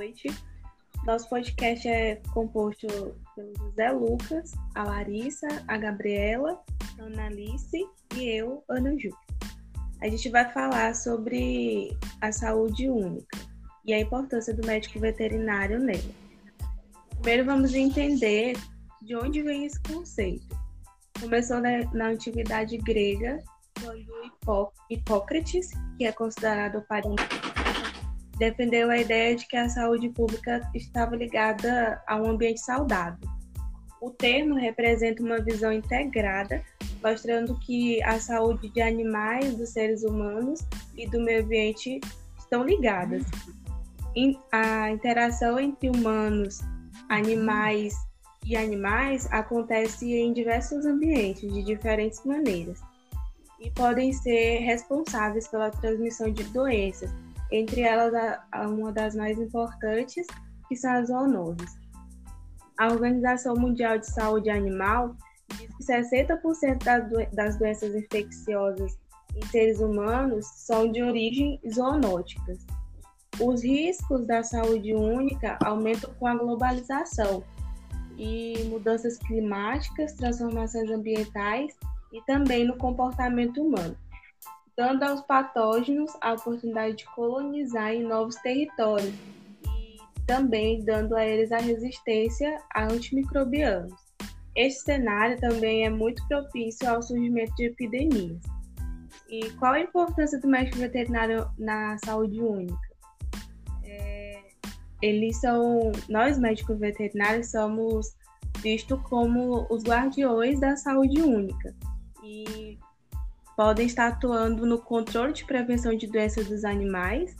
noite. Nosso podcast é composto pelo José Lucas, a Larissa, a Gabriela, a Ana Alice e eu, Ana Ju. A gente vai falar sobre a saúde única e a importância do médico veterinário nela. Primeiro vamos entender de onde vem esse conceito. Começou na, antiguidade grega, quando Hipócrates, que é considerado o pai defendeu a ideia de que a saúde pública estava ligada a um ambiente saudável. O termo representa uma visão integrada, mostrando que a saúde de animais, dos seres humanos e do meio ambiente estão ligadas. A interação entre humanos, animais e animais acontece em diversos ambientes, de diferentes maneiras, e podem ser responsáveis pela transmissão de doenças, entre elas uma das mais importantes, que são as zoonoses. A Organização Mundial de Saúde Animal diz que 60% das, do das doenças infecciosas em seres humanos são de origem zoonóticas. Os riscos da saúde única aumentam com a globalização e mudanças climáticas, transformações ambientais e também no comportamento humano dando aos patógenos a oportunidade de colonizar em novos territórios e também dando a eles a resistência a antimicrobianos. Este cenário também é muito propício ao surgimento de epidemias. E qual a importância do médico veterinário na saúde única? É, eles são, nós médicos veterinários somos vistos como os guardiões da saúde única. E podem estar atuando no controle de prevenção de doenças dos animais,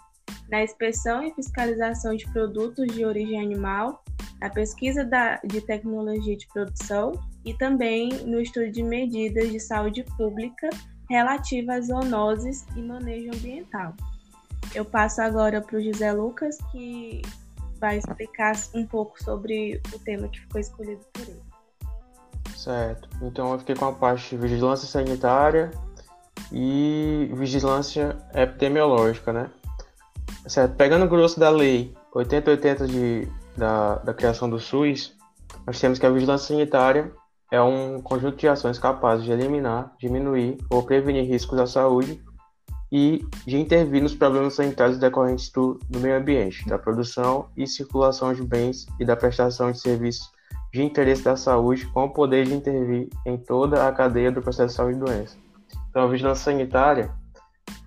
na inspeção e fiscalização de produtos de origem animal, na pesquisa da, de tecnologia de produção e também no estudo de medidas de saúde pública relativas às zoonoses e manejo ambiental. Eu passo agora para o José Lucas, que vai explicar um pouco sobre o tema que ficou escolhido por ele. Certo. Então eu fiquei com a parte de vigilância sanitária, e vigilância epidemiológica, né? Certo. Pegando o grosso da lei 8080 de, da, da criação do SUS, nós temos que a vigilância sanitária é um conjunto de ações capazes de eliminar, diminuir ou prevenir riscos à saúde e de intervir nos problemas sanitários decorrentes do, do meio ambiente, da produção e circulação de bens e da prestação de serviços de interesse da saúde, com o poder de intervir em toda a cadeia do processo de saúde e doença. Então, a vigilância sanitária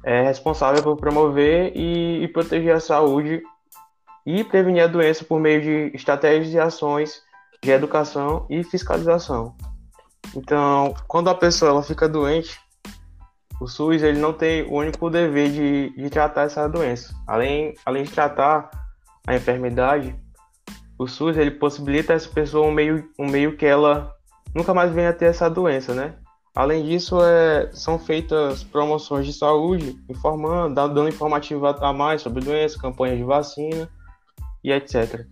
é responsável por promover e, e proteger a saúde e prevenir a doença por meio de estratégias e ações de educação e fiscalização. Então, quando a pessoa ela fica doente, o SUS ele não tem o único dever de, de tratar essa doença. Além, além de tratar a enfermidade, o SUS ele possibilita a essa pessoa um meio, um meio que ela nunca mais venha a ter essa doença, né? Além disso, é, são feitas promoções de saúde, informando, dando informativo a mais sobre doenças, campanhas de vacina e etc.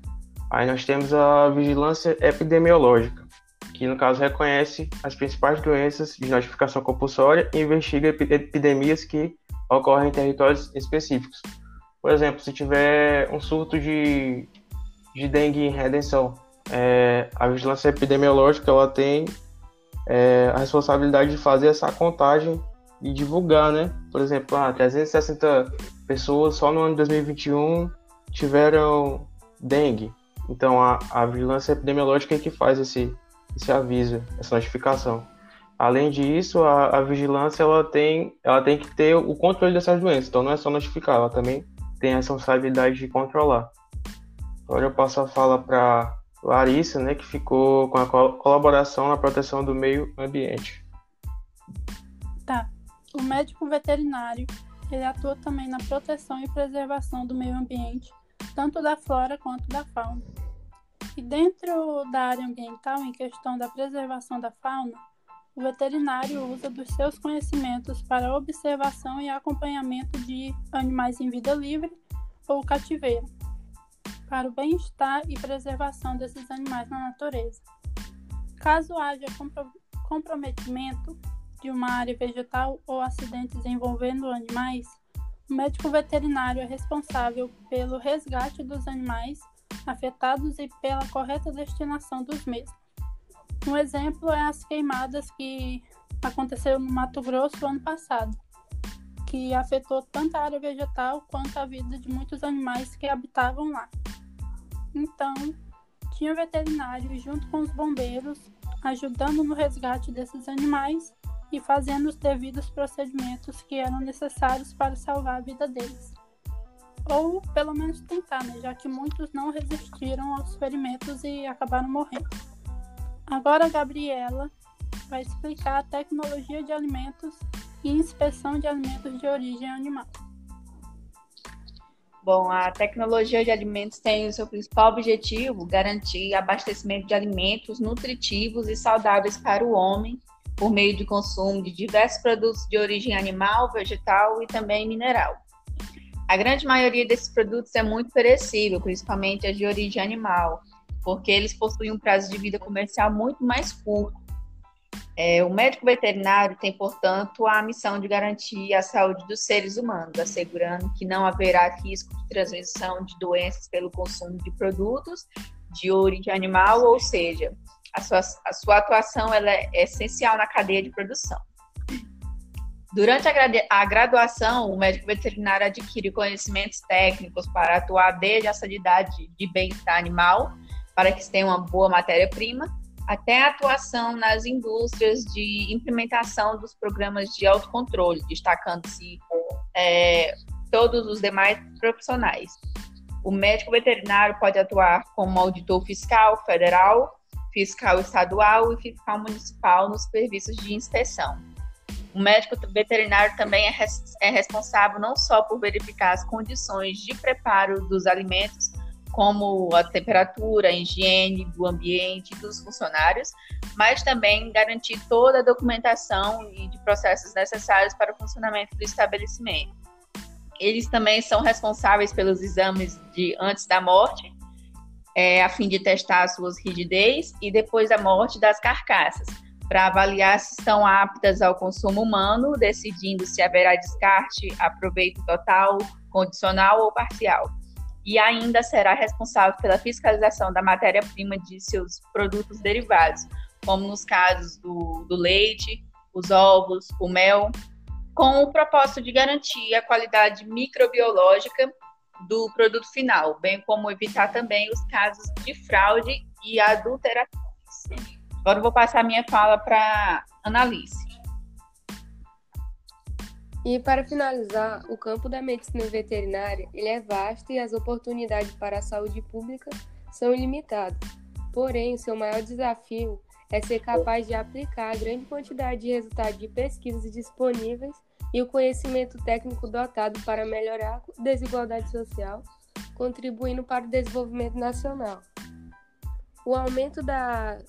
Aí nós temos a vigilância epidemiológica, que no caso reconhece as principais doenças de notificação compulsória e investiga epidemias que ocorrem em territórios específicos. Por exemplo, se tiver um surto de, de dengue em redenção, é, a vigilância epidemiológica ela tem é, a responsabilidade de fazer essa contagem e divulgar, né? Por exemplo, ah, 360 pessoas só no ano de 2021 tiveram dengue. Então a, a vigilância epidemiológica é que faz esse, esse aviso, essa notificação. Além disso, a, a, vigilância ela tem, ela tem que ter o controle dessas doenças. Então não é só notificar, ela também tem a responsabilidade de controlar. Agora eu passo a fala para Larissa, né, que ficou com a colaboração na proteção do meio ambiente. Tá. O médico veterinário, ele atua também na proteção e preservação do meio ambiente, tanto da flora quanto da fauna. E dentro da área ambiental, em questão da preservação da fauna, o veterinário usa dos seus conhecimentos para observação e acompanhamento de animais em vida livre ou cativeiro para o bem-estar e preservação desses animais na natureza. Caso haja comprometimento de uma área vegetal ou acidentes envolvendo animais, O médico veterinário é responsável pelo resgate dos animais afetados e pela correta destinação dos mesmos. Um exemplo é as queimadas que aconteceu no Mato Grosso ano passado, que afetou tanto a área vegetal quanto a vida de muitos animais que habitavam lá. Então, tinha veterinário junto com os bombeiros, ajudando no resgate desses animais e fazendo os devidos procedimentos que eram necessários para salvar a vida deles. Ou pelo menos tentar, né? já que muitos não resistiram aos ferimentos e acabaram morrendo. Agora a Gabriela vai explicar a tecnologia de alimentos e inspeção de alimentos de origem animal. Bom, a tecnologia de alimentos tem o seu principal objetivo garantir abastecimento de alimentos nutritivos e saudáveis para o homem por meio de consumo de diversos produtos de origem animal, vegetal e também mineral. A grande maioria desses produtos é muito perecível, principalmente as de origem animal, porque eles possuem um prazo de vida comercial muito mais curto. É, o médico veterinário tem, portanto, a missão de garantir a saúde dos seres humanos, assegurando que não haverá risco de transmissão de doenças pelo consumo de produtos de origem animal, ou seja, a sua, a sua atuação é essencial na cadeia de produção. Durante a, a graduação, o médico veterinário adquire conhecimentos técnicos para atuar desde a sanidade de bem-estar animal, para que se tenha uma boa matéria-prima, até a atuação nas indústrias de implementação dos programas de autocontrole, destacando-se é, todos os demais profissionais. O médico veterinário pode atuar como auditor fiscal federal, fiscal estadual e fiscal municipal nos serviços de inspeção. O médico veterinário também é, res, é responsável não só por verificar as condições de preparo dos alimentos, como a temperatura, a higiene do ambiente dos funcionários, mas também garantir toda a documentação e de processos necessários para o funcionamento do estabelecimento. Eles também são responsáveis pelos exames de antes da morte, é, a fim de testar suas rigidez e depois da morte das carcaças, para avaliar se estão aptas ao consumo humano, decidindo se haverá descarte, aproveito total, condicional ou parcial. E ainda será responsável pela fiscalização da matéria-prima de seus produtos derivados, como nos casos do, do leite, os ovos, o mel, com o propósito de garantir a qualidade microbiológica do produto final, bem como evitar também os casos de fraude e adulterações. Agora eu vou passar minha fala para Analice. E para finalizar, o campo da medicina veterinária ele é vasto e as oportunidades para a saúde pública são ilimitadas. Porém, seu maior desafio é ser capaz de aplicar a grande quantidade de resultados de pesquisas disponíveis e o conhecimento técnico dotado para melhorar a desigualdade social, contribuindo para o desenvolvimento nacional. O aumento da,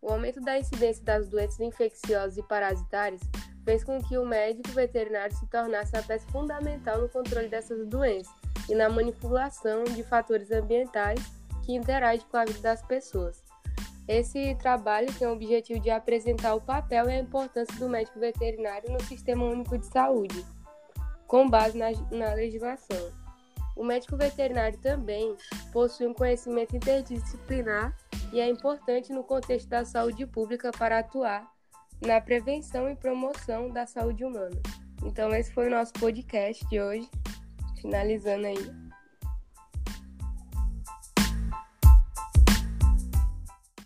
o aumento da incidência das doenças infecciosas e parasitárias fez com que o médico veterinário se tornasse a peça fundamental no controle dessas doenças e na manipulação de fatores ambientais que interagem com a vida das pessoas. Esse trabalho tem o objetivo de apresentar o papel e a importância do médico veterinário no Sistema Único de Saúde, com base na, na legislação. O médico veterinário também possui um conhecimento interdisciplinar e é importante no contexto da saúde pública para atuar na prevenção e promoção da saúde humana. Então, esse foi o nosso podcast de hoje. Finalizando aí.